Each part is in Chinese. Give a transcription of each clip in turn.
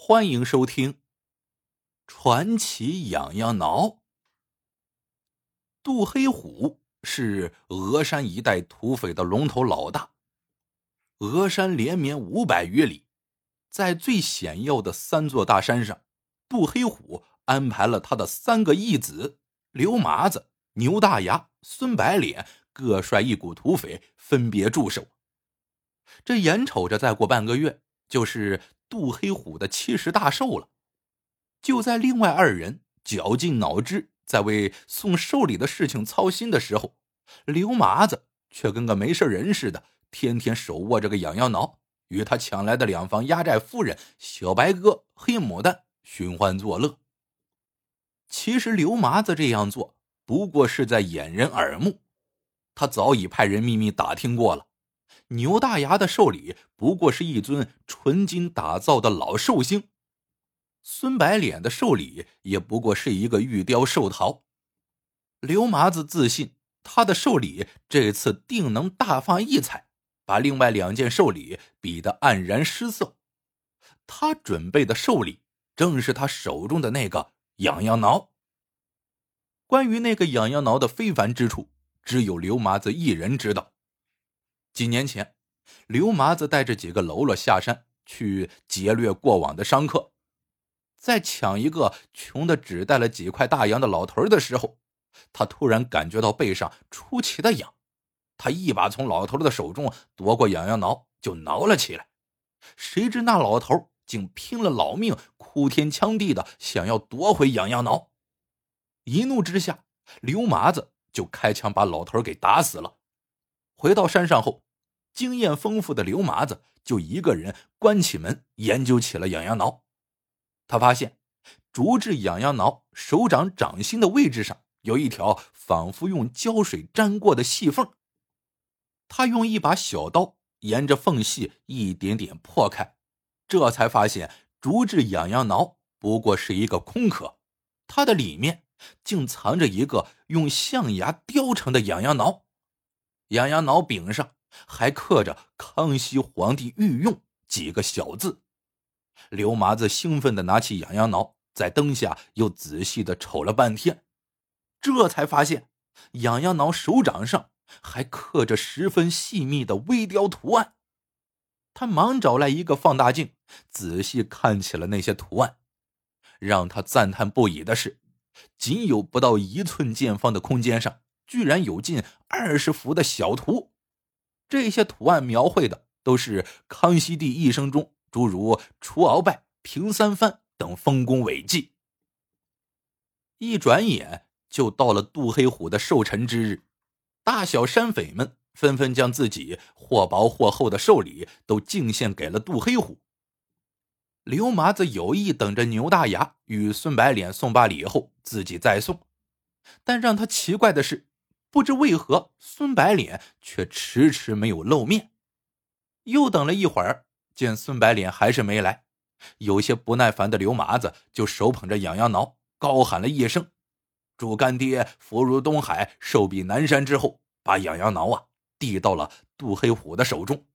欢迎收听《传奇痒痒挠》。杜黑虎是峨山一带土匪的龙头老大。峨山连绵五百余里，在最险要的三座大山上，杜黑虎安排了他的三个义子刘麻子、牛大牙、孙白脸各率一股土匪，分别驻守。这眼瞅着再过半个月，就是杜黑虎的七十大寿了。就在另外二人绞尽脑汁在为送寿礼的事情操心的时候，刘麻子却跟个没事人似的。天天手握着个痒痒挠，与他抢来的两房压寨夫人小白鸽、黑牡丹寻欢作乐。其实刘麻子这样做不过是在掩人耳目，他早已派人秘密打听过了。牛大牙的寿礼不过是一尊纯金打造的老寿星，孙白脸的寿礼也不过是一个玉雕寿桃。刘麻子自信他的寿礼这次定能大放异彩。把另外两件寿礼比得黯然失色。他准备的寿礼正是他手中的那个痒痒挠。关于那个痒痒挠的非凡之处，只有刘麻子一人知道。几年前，刘麻子带着几个喽啰下山去劫掠过往的商客，在抢一个穷的只带了几块大洋的老头的时候，他突然感觉到背上出奇的痒。他一把从老头的手中夺过痒痒挠，就挠了起来。谁知那老头竟拼了老命，哭天抢地的想要夺回痒痒挠。一怒之下，刘麻子就开枪把老头给打死了。回到山上后，经验丰富的刘麻子就一个人关起门研究起了痒痒挠。他发现，竹制痒痒挠手掌掌心的位置上有一条仿佛用胶水粘过的细缝。他用一把小刀沿着缝隙一点点破开，这才发现竹制痒痒挠不过是一个空壳，它的里面竟藏着一个用象牙雕成的痒痒挠，痒痒挠柄上还刻着“康熙皇帝御用”几个小字。刘麻子兴奋的拿起痒痒挠，在灯下又仔细的瞅了半天，这才发现痒痒挠手掌上。还刻着十分细密的微雕图案，他忙找来一个放大镜，仔细看起了那些图案。让他赞叹不已的是，仅有不到一寸见方的空间上，居然有近二十幅的小图。这些图案描绘的都是康熙帝一生中诸如除鳌拜、平三藩等丰功伟绩。一转眼就到了杜黑虎的寿辰之日。大小山匪们纷纷将自己或薄或厚的寿礼都敬献给了杜黑虎。刘麻子有意等着牛大牙与孙白脸送罢礼后自己再送，但让他奇怪的是，不知为何孙白脸却迟迟没有露面。又等了一会儿，见孙白脸还是没来，有些不耐烦的刘麻子就手捧着痒痒挠，高喊了一声。祝干爹福如东海，寿比南山。之后，把痒痒挠啊递到了杜黑虎的手中。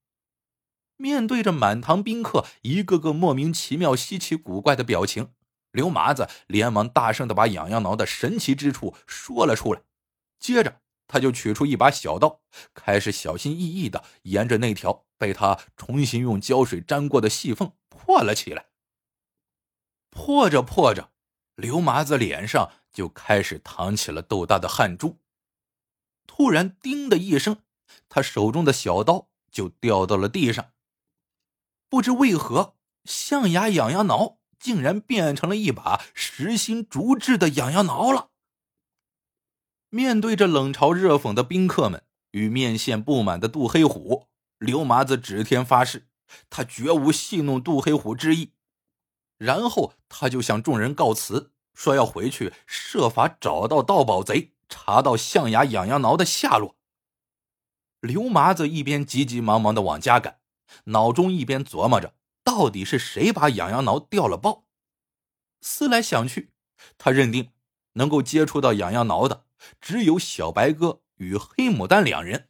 面对着满堂宾客一个个莫名其妙、稀奇古怪的表情，刘麻子连忙大声的把痒痒挠的神奇之处说了出来。接着，他就取出一把小刀，开始小心翼翼的沿着那条被他重新用胶水粘过的细缝破了起来。破着破着，刘麻子脸上。就开始淌起了豆大的汗珠。突然，叮的一声，他手中的小刀就掉到了地上。不知为何，象牙痒痒挠竟然变成了一把实心竹制的痒痒挠了。面对着冷嘲热讽的宾客们与面线不满的杜黑虎，刘麻子指天发誓，他绝无戏弄杜黑虎之意。然后，他就向众人告辞。说要回去设法找到盗宝贼，查到象牙痒痒挠的下落。刘麻子一边急急忙忙的往家赶，脑中一边琢磨着到底是谁把痒痒挠掉了包。思来想去，他认定能够接触到痒痒挠的只有小白鸽与黑牡丹两人。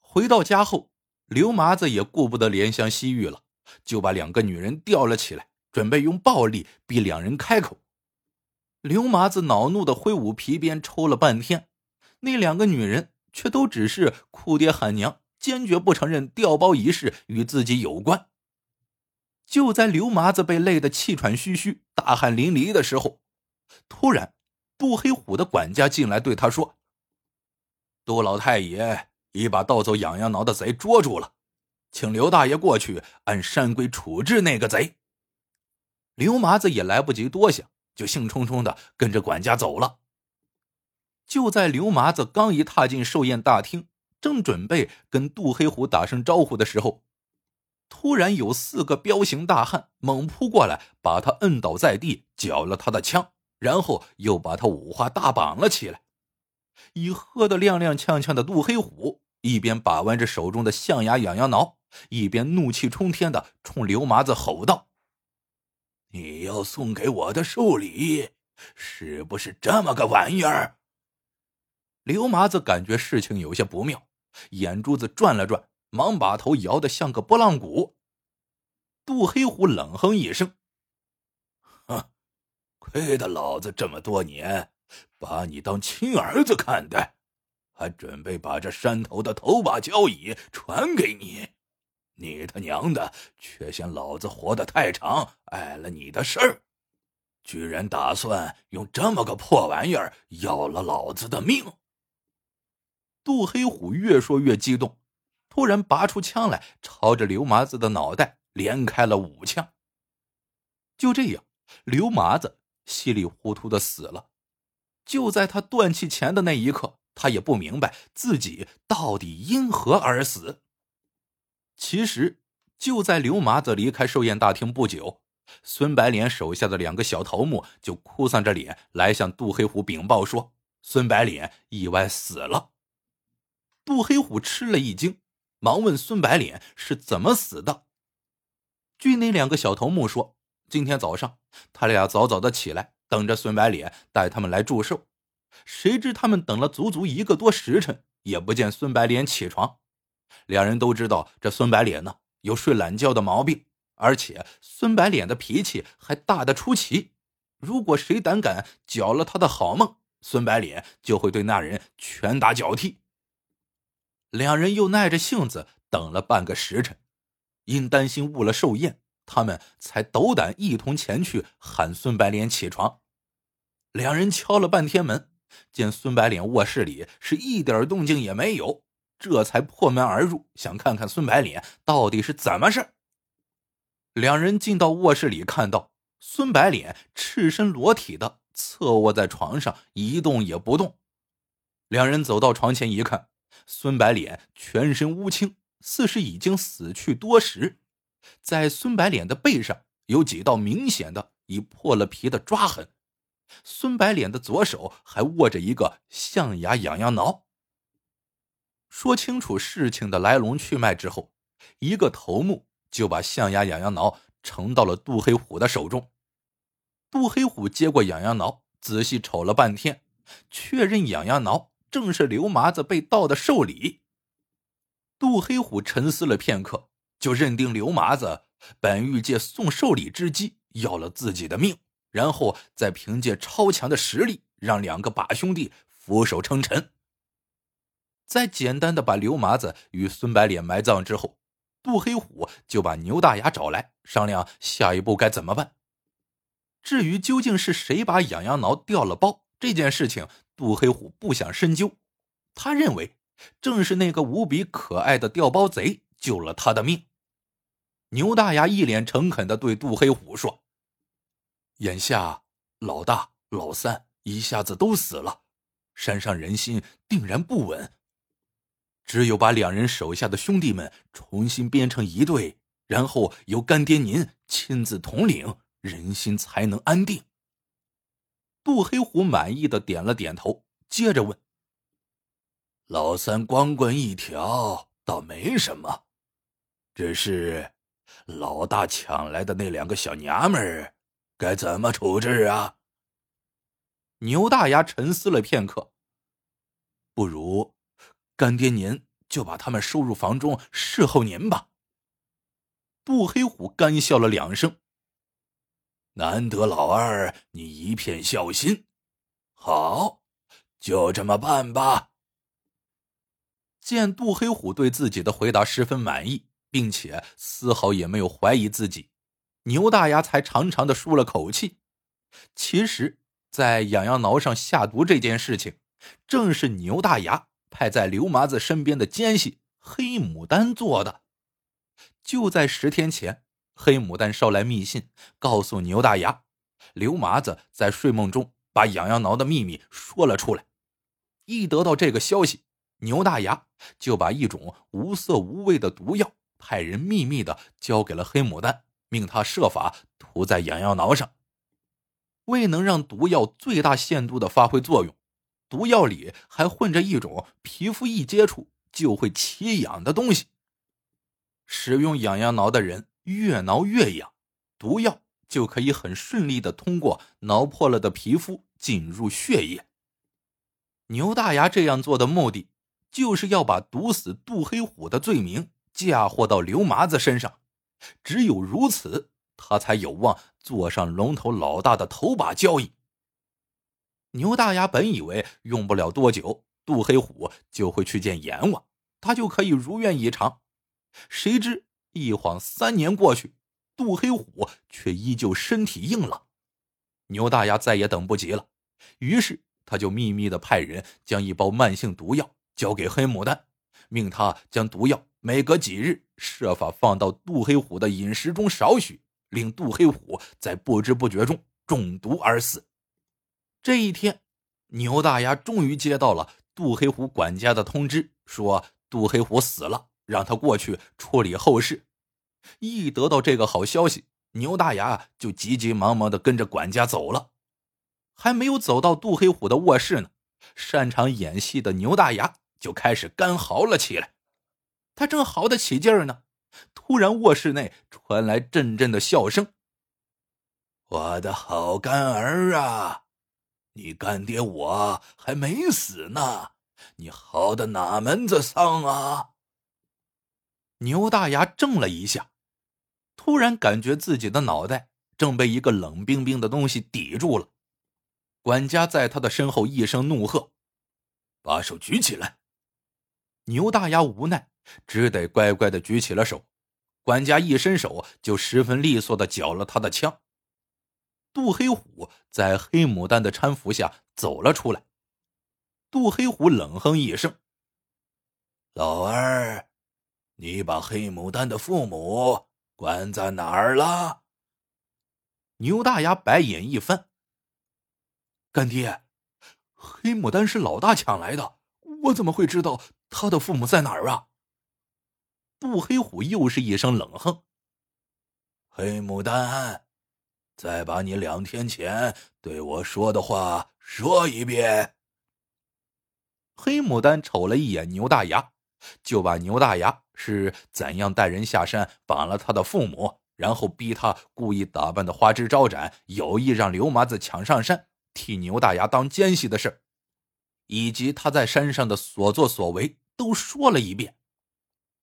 回到家后，刘麻子也顾不得怜香惜玉了，就把两个女人吊了起来。准备用暴力逼两人开口。刘麻子恼怒的挥舞皮鞭，抽了半天，那两个女人却都只是哭爹喊娘，坚决不承认调包一事与自己有关。就在刘麻子被累得气喘吁吁、大汗淋漓的时候，突然，杜黑虎的管家进来对他说：“杜老太爷已把盗走痒痒挠的贼捉住了，请刘大爷过去按山规处置那个贼。”刘麻子也来不及多想，就兴冲冲的跟着管家走了。就在刘麻子刚一踏进寿宴大厅，正准备跟杜黑虎打声招呼的时候，突然有四个彪形大汉猛扑过来，把他摁倒在地，缴了他的枪，然后又把他五花大绑了起来。已喝得踉踉跄跄的杜黑虎一边把玩着手中的象牙痒痒挠，一边怒气冲天的冲刘麻子吼道：“你要送给我的寿礼，是不是这么个玩意儿？”刘麻子感觉事情有些不妙，眼珠子转了转。忙把头摇得像个拨浪鼓。杜黑虎冷哼一声：“，亏得老子这么多年把你当亲儿子看待，还准备把这山头的头把交椅传给你，你他娘的却嫌老子活得太长，碍了你的事儿，居然打算用这么个破玩意儿要了老子的命！”杜黑虎越说越激动。突然拔出枪来，朝着刘麻子的脑袋连开了五枪。就这样，刘麻子稀里糊涂的死了。就在他断气前的那一刻，他也不明白自己到底因何而死。其实，就在刘麻子离开寿宴大厅不久，孙白脸手下的两个小头目就哭丧着脸来向杜黑虎禀报说，孙白脸意外死了。杜黑虎吃了一惊。忙问孙白脸是怎么死的。据那两个小头目说，今天早上他俩早早的起来，等着孙白脸带他们来祝寿。谁知他们等了足足一个多时辰，也不见孙白脸起床。两人都知道这孙白脸呢有睡懒觉的毛病，而且孙白脸的脾气还大得出奇。如果谁胆敢搅了他的好梦，孙白脸就会对那人拳打脚踢。两人又耐着性子等了半个时辰，因担心误了寿宴，他们才斗胆一同前去喊孙白脸起床。两人敲了半天门，见孙白脸卧室里是一点动静也没有，这才破门而入，想看看孙白脸到底是怎么事。两人进到卧室里，看到孙白脸赤身裸体的侧卧在床上，一动也不动。两人走到床前一看。孙白脸全身乌青，似是已经死去多时。在孙白脸的背上有几道明显的已破了皮的抓痕。孙白脸的左手还握着一个象牙痒痒挠。说清楚事情的来龙去脉之后，一个头目就把象牙痒痒挠呈到了杜黑虎的手中。杜黑虎接过痒痒挠，仔细瞅了半天，确认痒痒挠。正是刘麻子被盗的寿礼。杜黑虎沉思了片刻，就认定刘麻子本欲借送寿礼之机要了自己的命，然后再凭借超强的实力让两个把兄弟俯首称臣。在简单的把刘麻子与孙白脸埋葬之后，杜黑虎就把牛大牙找来商量下一步该怎么办。至于究竟是谁把痒痒挠掉了包这件事情。杜黑虎不想深究，他认为正是那个无比可爱的掉包贼救了他的命。牛大牙一脸诚恳的对杜黑虎说：“眼下老大、老三一下子都死了，山上人心定然不稳。只有把两人手下的兄弟们重新编成一队，然后由干爹您亲自统领，人心才能安定。”杜黑虎满意的点了点头，接着问：“老三光棍一条倒没什么，只是老大抢来的那两个小娘们儿，该怎么处置啊？”牛大牙沉思了片刻，不如干爹您就把他们收入房中侍候您吧。杜黑虎干笑了两声：“难得老二你一片孝心，好，就这么办吧。见杜黑虎对自己的回答十分满意，并且丝毫也没有怀疑自己，牛大牙才长长的舒了口气。其实，在痒痒挠上下毒这件事情，正是牛大牙派在刘麻子身边的奸细黑牡丹做的。就在十天前，黑牡丹捎来密信，告诉牛大牙，刘麻子在睡梦中把痒痒挠的秘密说了出来。一得到这个消息，牛大牙就把一种无色无味的毒药派人秘密的交给了黑牡丹，命他设法涂在痒痒挠上。为能让毒药最大限度的发挥作用，毒药里还混着一种皮肤一接触就会起痒的东西。使用痒痒挠的人越挠越痒，毒药就可以很顺利的通过挠破了的皮肤进入血液。牛大牙这样做的目的，就是要把毒死杜黑虎的罪名嫁祸到刘麻子身上，只有如此，他才有望坐上龙头老大的头把交椅。牛大牙本以为用不了多久，杜黑虎就会去见阎王，他就可以如愿以偿。谁知一晃三年过去，杜黑虎却依旧身体硬朗。牛大牙再也等不及了，于是他就秘密的派人将一包慢性毒药交给黑牡丹，命他将毒药每隔几日设法放到杜黑虎的饮食中少许，令杜黑虎在不知不觉中中毒而死。这一天，牛大牙终于接到了杜黑虎管家的通知，说杜黑虎死了。让他过去处理后事。一得到这个好消息，牛大牙就急急忙忙的跟着管家走了。还没有走到杜黑虎的卧室呢，擅长演戏的牛大牙就开始干嚎了起来。他正嚎得起劲儿呢，突然卧室内传来阵阵的笑声。我的好干儿啊，你干爹我还没死呢，你嚎的哪门子丧啊？牛大牙怔了一下，突然感觉自己的脑袋正被一个冷冰冰的东西抵住了。管家在他的身后一声怒喝：“把手举起来！”牛大牙无奈，只得乖乖的举起了手。管家一伸手，就十分利索的缴了他的枪。杜黑虎在黑牡丹的搀扶下走了出来。杜黑虎冷哼一声：“老二。”你把黑牡丹的父母关在哪儿了？牛大牙白眼一翻。干爹，黑牡丹是老大抢来的，我怎么会知道他的父母在哪儿啊？杜黑虎又是一声冷哼。黑牡丹，再把你两天前对我说的话说一遍。黑牡丹瞅了一眼牛大牙。就把牛大牙是怎样带人下山绑了他的父母，然后逼他故意打扮的花枝招展，有意让刘麻子抢上山替牛大牙当奸细的事以及他在山上的所作所为都说了一遍。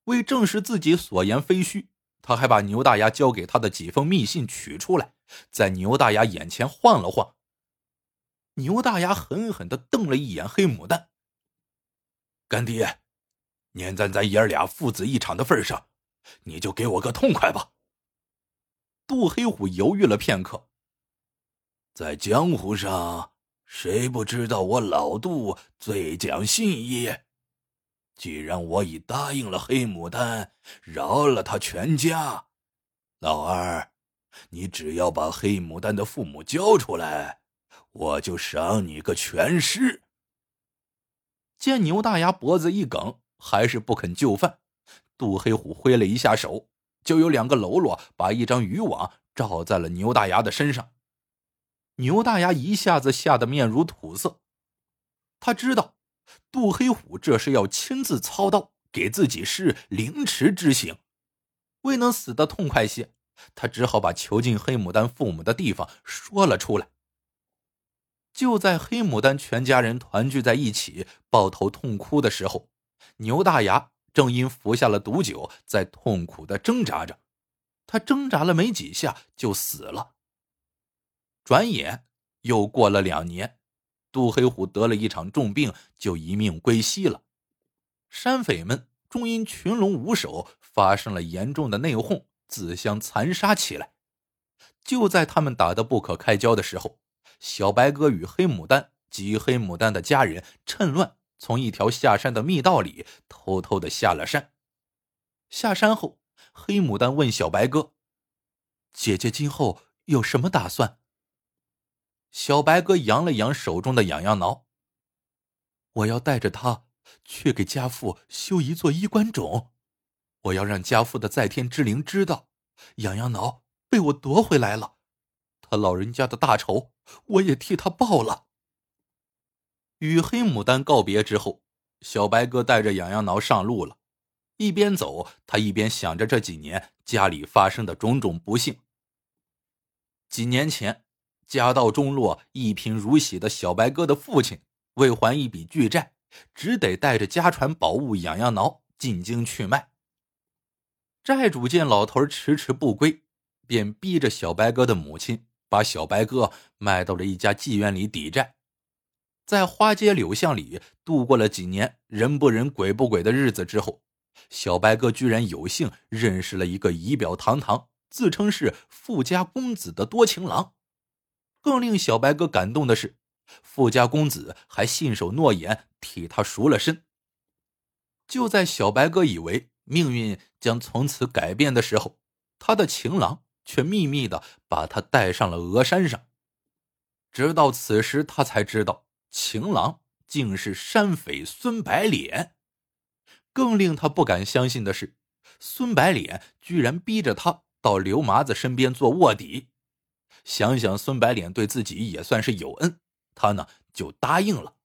为证实自己所言非虚，他还把牛大牙交给他的几封密信取出来，在牛大牙眼前晃了晃。牛大牙狠狠的瞪了一眼黑牡丹，干爹。念在咱爷儿俩父子一场的份上，你就给我个痛快吧。杜黑虎犹豫了片刻，在江湖上，谁不知道我老杜最讲信义？既然我已答应了黑牡丹，饶了他全家，老二，你只要把黑牡丹的父母交出来，我就赏你个全尸。见牛大牙脖子一梗。还是不肯就范，杜黑虎挥了一下手，就有两个喽啰把一张渔网罩在了牛大牙的身上。牛大牙一下子吓得面如土色，他知道杜黑虎这是要亲自操刀给自己施凌迟之刑，未能死得痛快些，他只好把囚禁黑牡丹父母的地方说了出来。就在黑牡丹全家人团聚在一起抱头痛哭的时候。牛大牙正因服下了毒酒，在痛苦的挣扎着，他挣扎了没几下就死了。转眼又过了两年，杜黑虎得了一场重病，就一命归西了。山匪们终因群龙无首，发生了严重的内讧，自相残杀起来。就在他们打得不可开交的时候，小白鸽与黑牡丹及黑牡丹的家人趁乱从一条下山的密道里偷偷的下了山。下山后，黑牡丹问小白鸽：“姐姐今后有什么打算？”小白鸽扬了扬手中的痒痒挠：“我要带着他去给家父修一座衣冠冢，我要让家父的在天之灵知道，痒痒挠。”被我夺回来了，他老人家的大仇，我也替他报了。与黑牡丹告别之后，小白鸽带着痒痒挠上路了。一边走，他一边想着这几年家里发生的种种不幸。几年前，家道中落、一贫如洗的小白鸽的父亲为还一笔巨债，只得带着家传宝物痒痒挠进京去卖。债主见老头迟迟不归。便逼着小白鸽的母亲把小白鸽卖到了一家妓院里抵债，在花街柳巷里度过了几年人不人鬼不鬼的日子之后，小白鸽居然有幸认识了一个仪表堂堂、自称是富家公子的多情郎。更令小白鸽感动的是，富家公子还信守诺言替他赎了身。就在小白鸽以为命运将从此改变的时候，他的情郎。却秘密的把他带上了峨山上。直到此时，他才知道情郎竟是山匪孙白脸。更令他不敢相信的是，孙白脸居然逼着他到刘麻子身边做卧底。想想孙白脸对自己也算是有恩，他呢就答应了。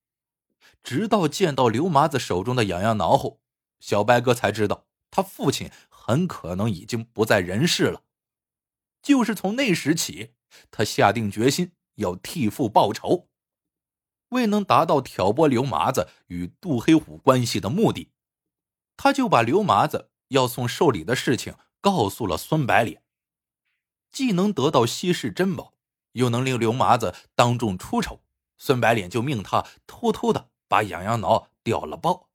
直到见到刘麻子手中的痒痒挠后，小白哥才知道他父亲很可能已经不在人世了。就是从那时起，他下定决心要替父报仇。未能达到挑拨刘麻子与杜黑虎关系的目的，他就把刘麻子要送寿礼的事情告诉了孙白脸，既能得到稀世珍宝，又能令刘麻子当众出丑。孙白脸就命他偷偷的把痒痒挠掉了包。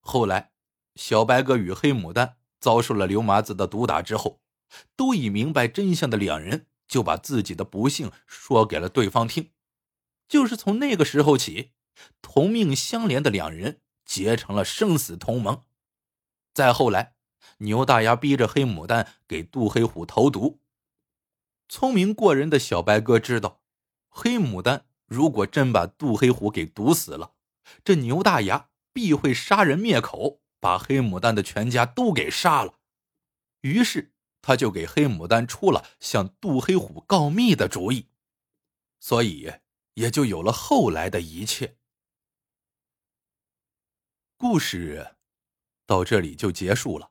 后来，小白鸽与黑牡丹遭受了刘麻子的毒打之后。都已明白真相的两人，就把自己的不幸说给了对方听。就是从那个时候起，同命相连的两人结成了生死同盟。再后来，牛大牙逼着黑牡丹给杜黑虎投毒。聪明过人的小白鸽知道，黑牡丹如果真把杜黑虎给毒死了，这牛大牙必会杀人灭口，把黑牡丹的全家都给杀了。于是。他就给黑牡丹出了向杜黑虎告密的主意，所以也就有了后来的一切。故事到这里就结束了，